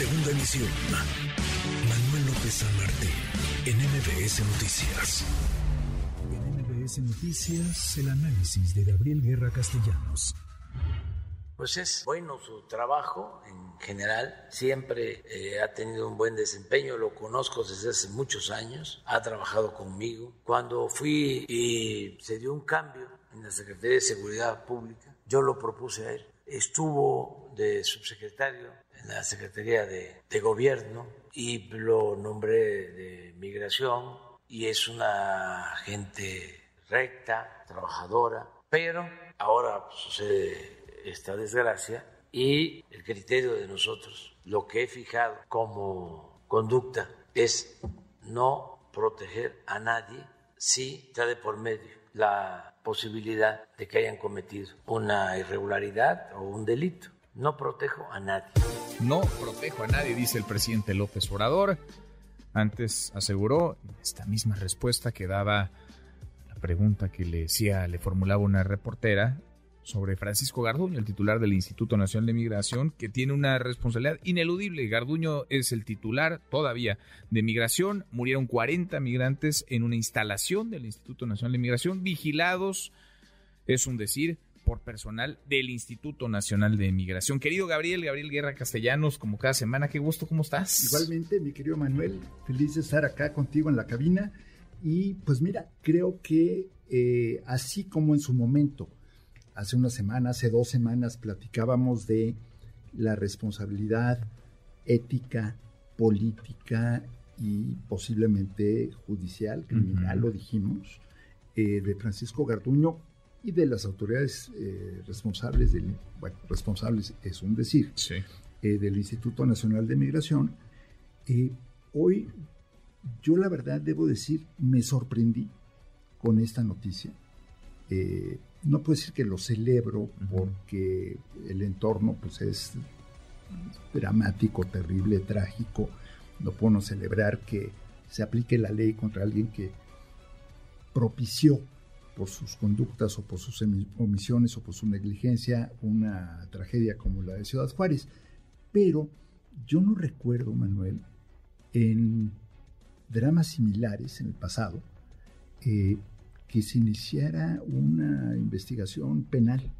Segunda emisión. Manuel López San Martín, en MBS Noticias. En MBS Noticias, el análisis de Gabriel Guerra Castellanos. Pues es bueno su trabajo en general, siempre eh, ha tenido un buen desempeño, lo conozco desde hace muchos años, ha trabajado conmigo. Cuando fui y se dio un cambio en la Secretaría de Seguridad Pública, yo lo propuse a él. Estuvo de subsecretario en la Secretaría de, de Gobierno y lo nombré de Migración y es una gente recta, trabajadora, pero ahora sucede esta desgracia y el criterio de nosotros, lo que he fijado como conducta es no proteger a nadie si está de por medio la posibilidad de que hayan cometido una irregularidad o un delito. No protejo a nadie. No protejo a nadie, dice el presidente López Obrador. Antes aseguró esta misma respuesta que daba la pregunta que le decía, le formulaba una reportera sobre Francisco Garduño, el titular del Instituto Nacional de Migración, que tiene una responsabilidad ineludible. Garduño es el titular todavía de migración. Murieron 40 migrantes en una instalación del Instituto Nacional de Migración, vigilados, es un decir, por personal del Instituto Nacional de Migración. Querido Gabriel, Gabriel Guerra Castellanos, como cada semana, qué gusto, ¿cómo estás? Igualmente, mi querido Manuel, feliz de estar acá contigo en la cabina. Y pues mira, creo que eh, así como en su momento, hace una semana, hace dos semanas, platicábamos de la responsabilidad ética, política y posiblemente judicial, criminal, lo dijimos, eh, de Francisco Garduño y de las autoridades eh, responsables del, bueno, responsables es un decir, eh, del Instituto Nacional de Migración. hoy, yo la verdad debo decir, me sorprendí con esta noticia no puedo decir que lo celebro porque el entorno pues es dramático, terrible, trágico. No puedo celebrar que se aplique la ley contra alguien que propició por sus conductas o por sus omisiones o por su negligencia una tragedia como la de Ciudad Juárez. Pero yo no recuerdo, Manuel, en dramas similares en el pasado, eh, que se iniciara una investigación penal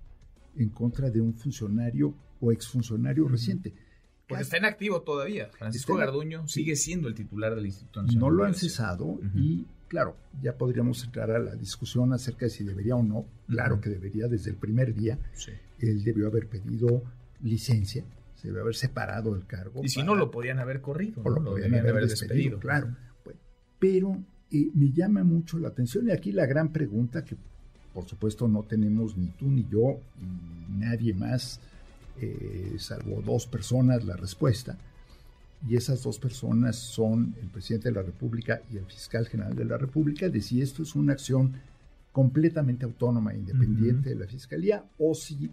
en contra de un funcionario o exfuncionario reciente. Porque está en activo todavía. Francisco Garduño sigue siendo el titular del Instituto Nacional. No lo han cesado y, claro, ya podríamos entrar a la discusión acerca de si debería o no. Claro que debería, desde el primer día. Él debió haber pedido licencia, se debió haber separado del cargo. Y si no, lo podían haber corrido. O lo, podían haber, despedido, Claro. pero me llama mucho la atención y aquí la gran pregunta que por supuesto no tenemos ni tú ni yo ni nadie más, eh, salvo dos personas, la respuesta. Y esas dos personas son el presidente de la República y el fiscal general de la República, de si esto es una acción completamente autónoma e independiente de la Fiscalía o si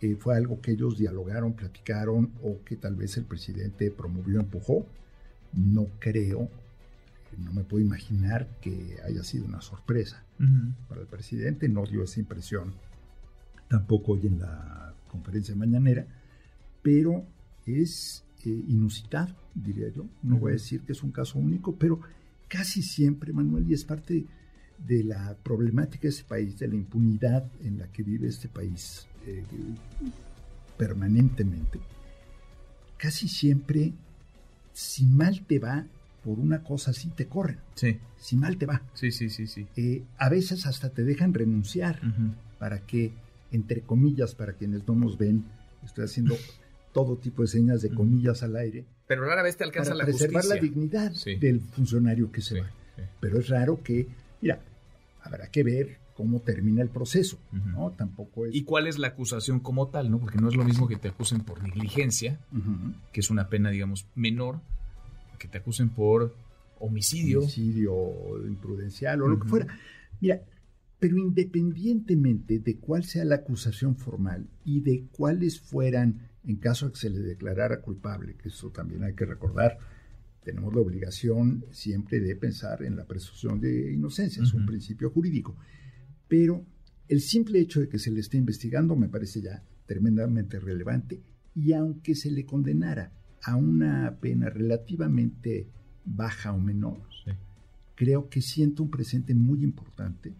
eh, fue algo que ellos dialogaron, platicaron o que tal vez el presidente promovió, empujó. No creo, no me puedo imaginar que haya sido una sorpresa para el presidente, no dio esa impresión tampoco hoy en la conferencia mañanera, pero es eh, inusitado, diría yo. No voy a decir que es un caso único, pero casi siempre, Manuel, y es parte de la problemática de este país, de la impunidad en la que vive este país eh, permanentemente, casi siempre, si mal te va, por una cosa así te corren. Sí. Si mal te va. Sí, sí, sí, sí. Eh, a veces hasta te dejan renunciar para que, entre comillas, para quienes no nos ven, estoy haciendo todo tipo de señas de comillas al aire. Pero rara vez te alcanza para la preservar la dignidad del funcionario que se va. Pero es raro que, mira, habrá que ver cómo termina el proceso, ¿no? Tampoco es... ¿Y cuál es la acusación como tal, no? Porque no es lo mismo que te acusen por negligencia, que es una pena, digamos, menor, que te acusen por homicidio. Homicidio imprudencial o lo que fuera. Mira, pero independientemente de cuál sea la acusación formal y de cuáles fueran, en caso de que se le declarara culpable, que eso también hay que recordar, tenemos la obligación siempre de pensar en la presunción de inocencia, es un principio jurídico. Pero el simple hecho de que se le esté investigando me parece ya tremendamente relevante y aunque se le condenara a una pena relativamente baja o menor, creo que siento un presente muy importante.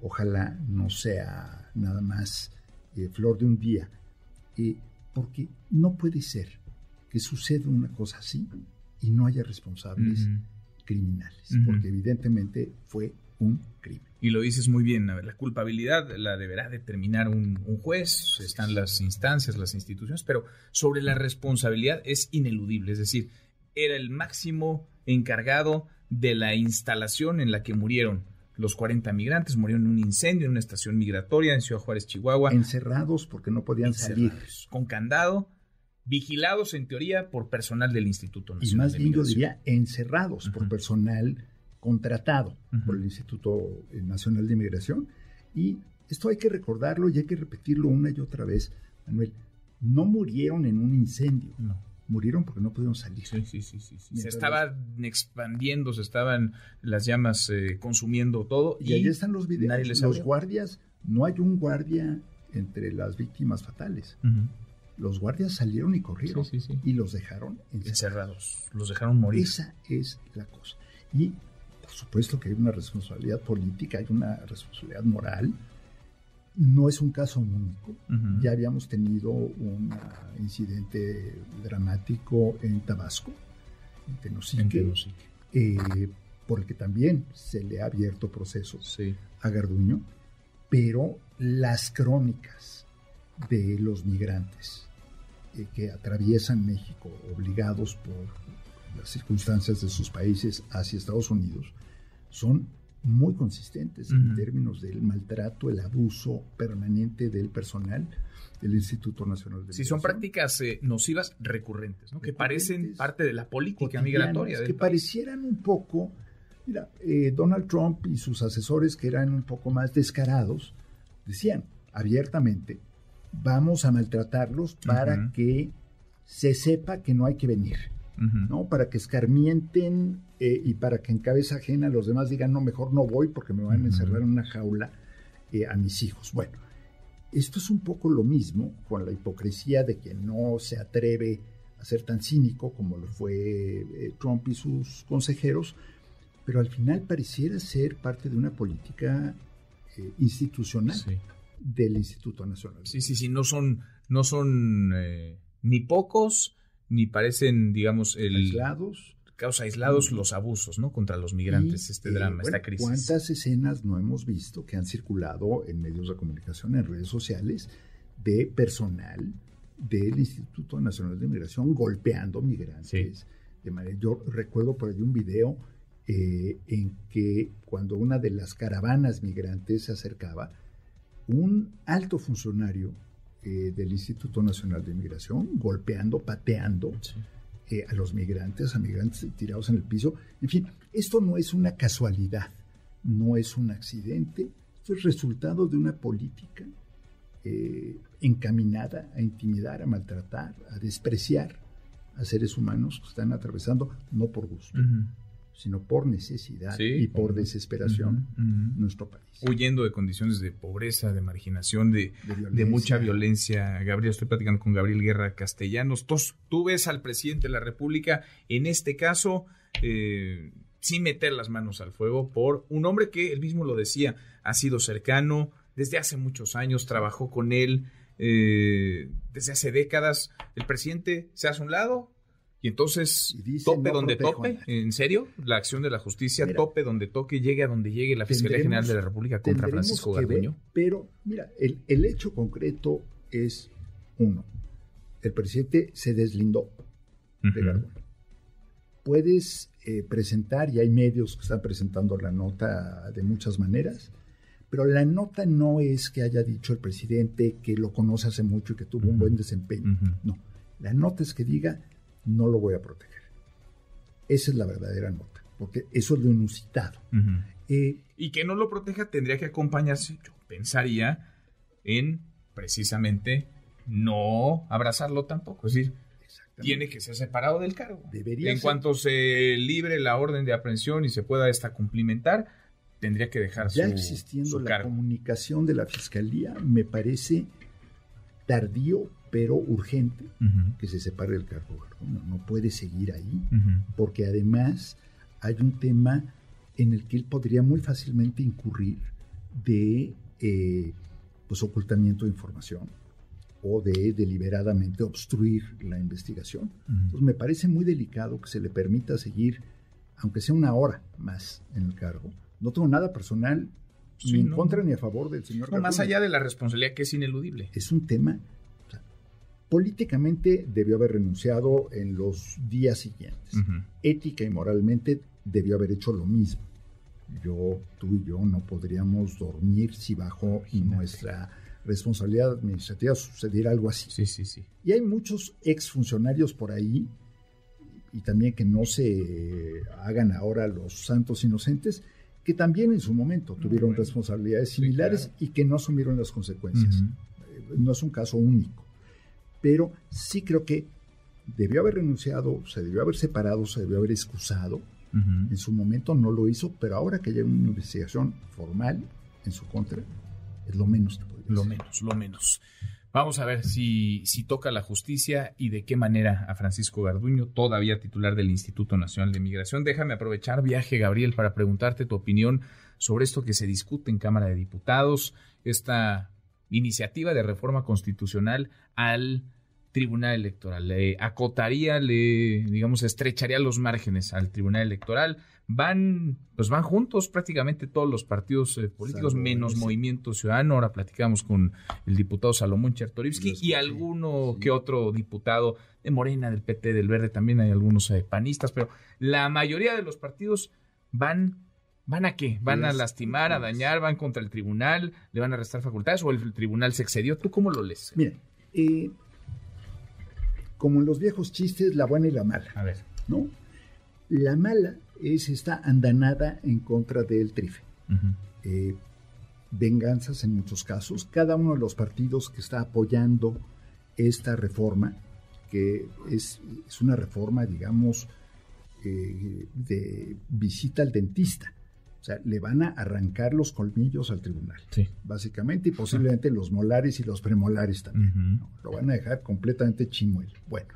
Ojalá no sea nada más eh, flor de un día, eh, porque no puede ser que suceda una cosa así y no haya responsables criminales, porque evidentemente fue un crimen. Y lo dices muy bien, la culpabilidad la deberá determinar un, juez, están las instancias, las instituciones, pero sobre la responsabilidad es ineludible, es decir, era el máximo encargado de la instalación en la que murieron los 40 migrantes, murieron en un incendio en una estación migratoria en Ciudad Juárez, Chihuahua. Encerrados porque no podían salir. Con candado, vigilados en teoría por personal del Instituto Nacional. Y más bien yo diría encerrados por personal contratado por el Instituto Nacional de Inmigración. Y esto hay que recordarlo y hay que repetirlo una y otra vez, Manuel. No murieron en un incendio. Murieron porque no pudieron salir. Sí, sí, sí. sí, Se estaban expandiendo, se estaban las llamas eh, consumiendo todo. Y, ahí están los videos. los guardias, no hay un guardia entre las víctimas fatales. Los guardias salieron y corrieron y los dejaron encerrados. Los dejaron morir. Esa es la cosa. Y por supuesto que hay una responsabilidad política, hay una responsabilidad moral. No es un caso único. Ya habíamos tenido un incidente dramático en Tabasco, en Tenosique, eh, por el que también se le ha abierto proceso a Garduño, pero las crónicas de los migrantes eh, que atraviesan México obligados por las circunstancias de sus países hacia Estados Unidos son muy consistentes en términos del maltrato, el abuso permanente del personal del Instituto Nacional de Sí, son prácticas eh, nocivas recurrentes, ¿no? que parecen parte de la política migratoria. que parecieran un poco, mira, eh, Donald Trump y sus asesores que eran un poco más descarados, decían abiertamente, vamos a maltratarlos para que se sepa que no hay que venir. ¿No? Para que escarmienten eh, y para que en cabeza ajena los demás digan, no, mejor no voy porque me van a encerrar en una jaula eh, a mis hijos. Bueno, esto es un poco lo mismo con la hipocresía de quien no se atreve a ser tan cínico como lo fue eh, Trump y sus consejeros, pero al final pareciera ser parte de una política institucional del Instituto Nacional. Sí, sí, sí, no son, no son ni pocos ni parecen, digamos, el... Aislados. Causa aislados los abusos, ¿no? Contra los migrantes, este drama, esta crisis. ¿Cuántas escenas no hemos visto que han circulado en medios de comunicación, en redes sociales, de personal del Instituto Nacional de Migración golpeando migrantes? De manera, yo recuerdo por ahí un video eh, en que cuando una de las caravanas migrantes se acercaba, un alto funcionario eh, del Instituto Nacional de Inmigración, golpeando, pateando eh, a los migrantes, a migrantes tirados en el piso. En fin, esto no es una casualidad, no es un accidente, esto es resultado de una política eh, encaminada a intimidar, a maltratar, a despreciar a seres humanos que están atravesando, no por gusto, sino por necesidad y por desesperación nuestro país. Huyendo de condiciones de pobreza, de marginación, de, de, mucha violencia. Gabriel, estoy platicando con Gabriel Guerra Castellanos. Tú, ves al presidente de la República, en este caso, eh, sin meter las manos al fuego, por un hombre que él mismo lo decía, ha sido cercano desde hace muchos años, trabajó con él. Eh, desde hace décadas, el presidente se hace a un lado, y entonces, tope donde tope, ¿en serio? La acción de la justicia, tope donde toque, llegue a donde llegue la Fiscalía General de la República contra Francisco Garduño. pero, mira, el, hecho concreto es uno. El presidente se deslindó de Garduño. Puedes eh, presentar, y hay medios que están presentando la nota de muchas maneras, pero la nota no es que haya dicho el presidente que lo conoce hace mucho y que tuvo un buen desempeño. No. La nota es que diga no lo voy a proteger. Esa es la verdadera nota, porque eso es lo inusitado. Eh, y que no lo proteja tendría que acompañarse, yo pensaría, en precisamente no abrazarlo tampoco. Es decir, tiene que ser separado del cargo. Debería en cuanto se libre la orden de aprehensión y se pueda esta cumplimentar, tendría que dejar ya existiendo la comunicación de la fiscalía, me parece tardío pero urgente que se separe del cargo no, puede seguir ahí, porque además hay un tema en el que él podría muy fácilmente incurrir de eh, pues, ocultamiento de información o de deliberadamente obstruir la investigación. Entonces me parece muy delicado que se le permita seguir, aunque sea una hora más en el cargo. No tengo nada personal ni en contra ni a favor del señor. No, más allá de la responsabilidad que es ineludible. Es un tema políticamente debió haber renunciado en los días siguientes. Ética y moralmente debió haber hecho lo mismo. Yo, tú y yo no podríamos dormir si bajo nuestra responsabilidad administrativa sucediera algo así. Sí, sí, sí. Y hay muchos exfuncionarios por ahí, y también que no se hagan ahora los santos inocentes, que también en su momento tuvieron responsabilidades similares y que no asumieron las consecuencias. No es un caso único pero sí creo que debió haber renunciado, se debió haber separado, se debió haber excusado. En su momento no lo hizo, pero ahora que hay una investigación formal en su contra, es lo menos que podría Lo menos, lo menos. Vamos a ver si, si toca la justicia y de qué manera a Francisco Garduño, todavía titular del Instituto Nacional de Migración. Déjame aprovechar viaje, Gabriel, para preguntarte tu opinión sobre esto que se discute en Cámara de Diputados, esta iniciativa de reforma constitucional al Tribunal Electoral. Le acotaría, le, digamos, estrecharía los márgenes al Tribunal Electoral. Van, pues van juntos prácticamente todos los partidos eh, políticos, menos Movimiento Ciudadano. Ahora platicamos con el diputado Salomón Chertorivsky y alguno que otro diputado de Morena, del PT, del Verde, también hay algunos eh, panistas, pero la mayoría de los partidos van ¿Van a qué? ¿Van a lastimar, a dañar? ¿Van contra el tribunal? ¿Le van a restar facultades o el tribunal se excedió? ¿Tú cómo lo lees? Mira, eh, como en los viejos chistes, la buena y la mala. A ver. ¿No? La mala es esta andanada en contra del trife. Eh, venganzas en muchos casos. Cada uno de los partidos que está apoyando esta reforma, que es, una reforma, digamos, eh, de visita al dentista. O sea, le van a arrancar los colmillos al tribunal, sí. básicamente, y posiblemente los molares y los premolares también. Lo van a dejar completamente chimuelo. Bueno,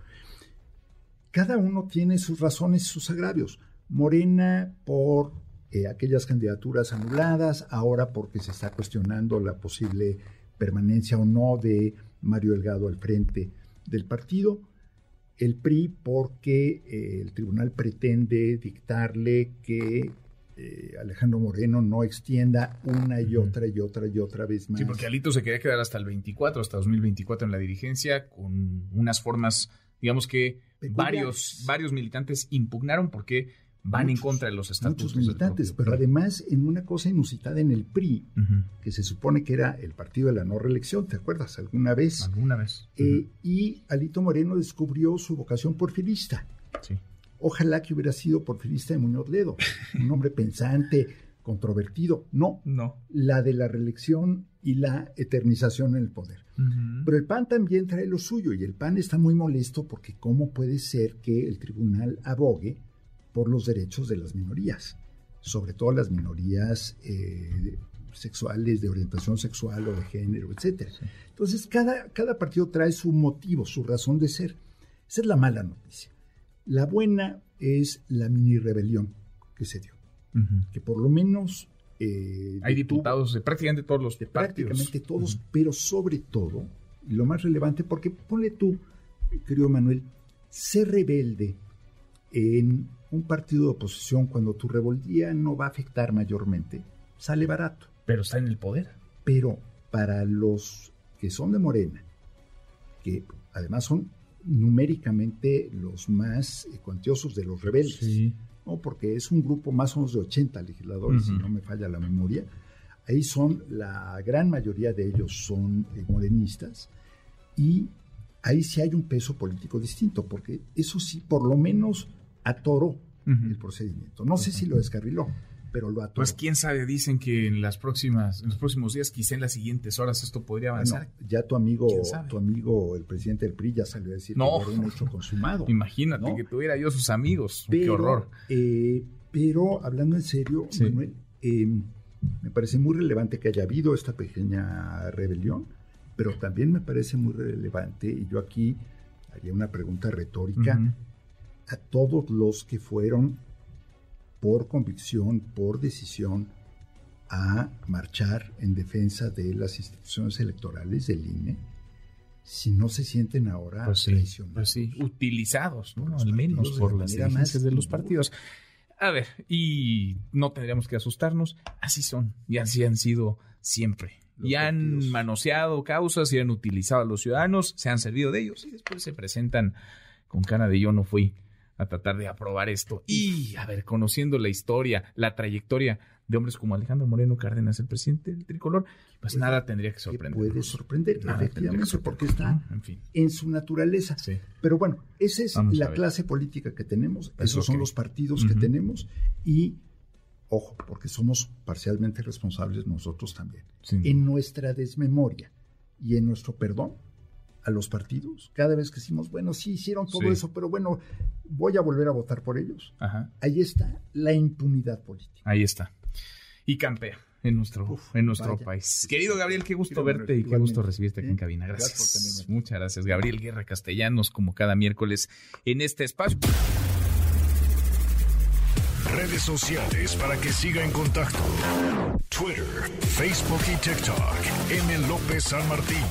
cada uno tiene sus razones y sus agravios. Morena por eh, aquellas candidaturas anuladas, ahora porque se está cuestionando la posible permanencia o no de Mario Delgado al frente del partido. El PRI porque eh, el tribunal pretende dictarle que eh, Alejandro Moreno no extienda una y otra y otra y otra vez más. Sí, porque Alito se quería quedar hasta el 24, hasta 2024 en la dirigencia, con unas formas, digamos que varios, varios militantes impugnaron porque van en contra de los estatutos. Muchos militantes, pero además en una cosa inusitada en el PRI, que se supone que era el partido de la no reelección, ¿te acuerdas? ¿Alguna vez? Alguna vez. Eh, y Alito Moreno descubrió su vocación porfirista. Sí. Ojalá que hubiera sido porfirista de Muñoz Ledo, un hombre pensante, controvertido. No, no. La de la reelección y la eternización en el poder. Pero el PAN también trae lo suyo y el PAN está muy molesto porque cómo puede ser que el tribunal abogue por los derechos de las minorías, sobre todo las minorías eh, sexuales, de orientación sexual o de género, etc. Entonces, cada, cada partido trae su motivo, su razón de ser. Esa es la mala noticia. La buena es la mini rebelión que se dio, que por lo menos... Eh, Hay diputados de prácticamente todos los de Prácticamente todos, pero sobre todo, y lo más relevante, porque ponle tú, querido Manuel, ser rebelde en un partido de oposición cuando tu rebeldía no va a afectar mayormente, sale barato. Pero está en el poder. Pero para los que son de Morena, que además son numéricamente los más eh, cuantiosos de los rebeldes, ¿no? porque es un grupo más o menos de 80 legisladores, si no me falla la memoria. Ahí son, la gran mayoría de ellos son eh, morenistas y ahí sí hay un peso político distinto, porque eso sí, por lo menos atoró el procedimiento. No sé si lo descarriló, pero lo Pues quién sabe, dicen que en las próximas, en los próximos días, quizá en las siguientes horas esto podría avanzar. ya tu amigo, tu amigo, el presidente del PRI ya salió a decir no. que era un hecho consumado. Imagínate que tuviera yo sus amigos. Qué horror. Eh, pero hablando en serio, Manuel, em, me parece muy relevante que haya habido esta pequeña rebelión, pero también me parece muy relevante, y yo aquí haría una pregunta retórica a todos los que fueron por convicción, por decisión, a marchar en defensa de las instituciones electorales del INE, si no se sienten ahora pues pues sí, utilizados, ¿no? al menos por las dirigencias de los partidos. A ver, y no tendríamos que asustarnos, así son y así han sido siempre. y han manoseado causas y han utilizado a los ciudadanos, se han servido de ellos y después se presentan con cara de yo no fui a tratar de aprobar esto. Y, a ver, conociendo la historia, la trayectoria de hombres como Alejandro Moreno Cárdenas, el presidente del tricolor, pues, nada tendría que sorprender. Puede sorprender, efectivamente, porque está en, su naturaleza. Pero bueno, esa es la clase política que tenemos, esos son los partidos que tenemos y, ojo, porque somos parcialmente responsables nosotros también. En nuestra desmemoria y en nuestro perdón, a los partidos. Cada vez que decimos, bueno, sí hicieron todo eso, pero bueno, voy a volver a votar por ellos. Ahí está la impunidad política. Ahí está. Y campea en nuestro, en nuestro país. Querido Gabriel, qué gusto verte y qué gusto recibirte aquí en cabina. Gracias. Muchas gracias, Gabriel Guerra Castellanos, como cada miércoles en este espacio. Redes sociales para que siga en contacto: Twitter, Facebook y TikTok. M. López San Martín.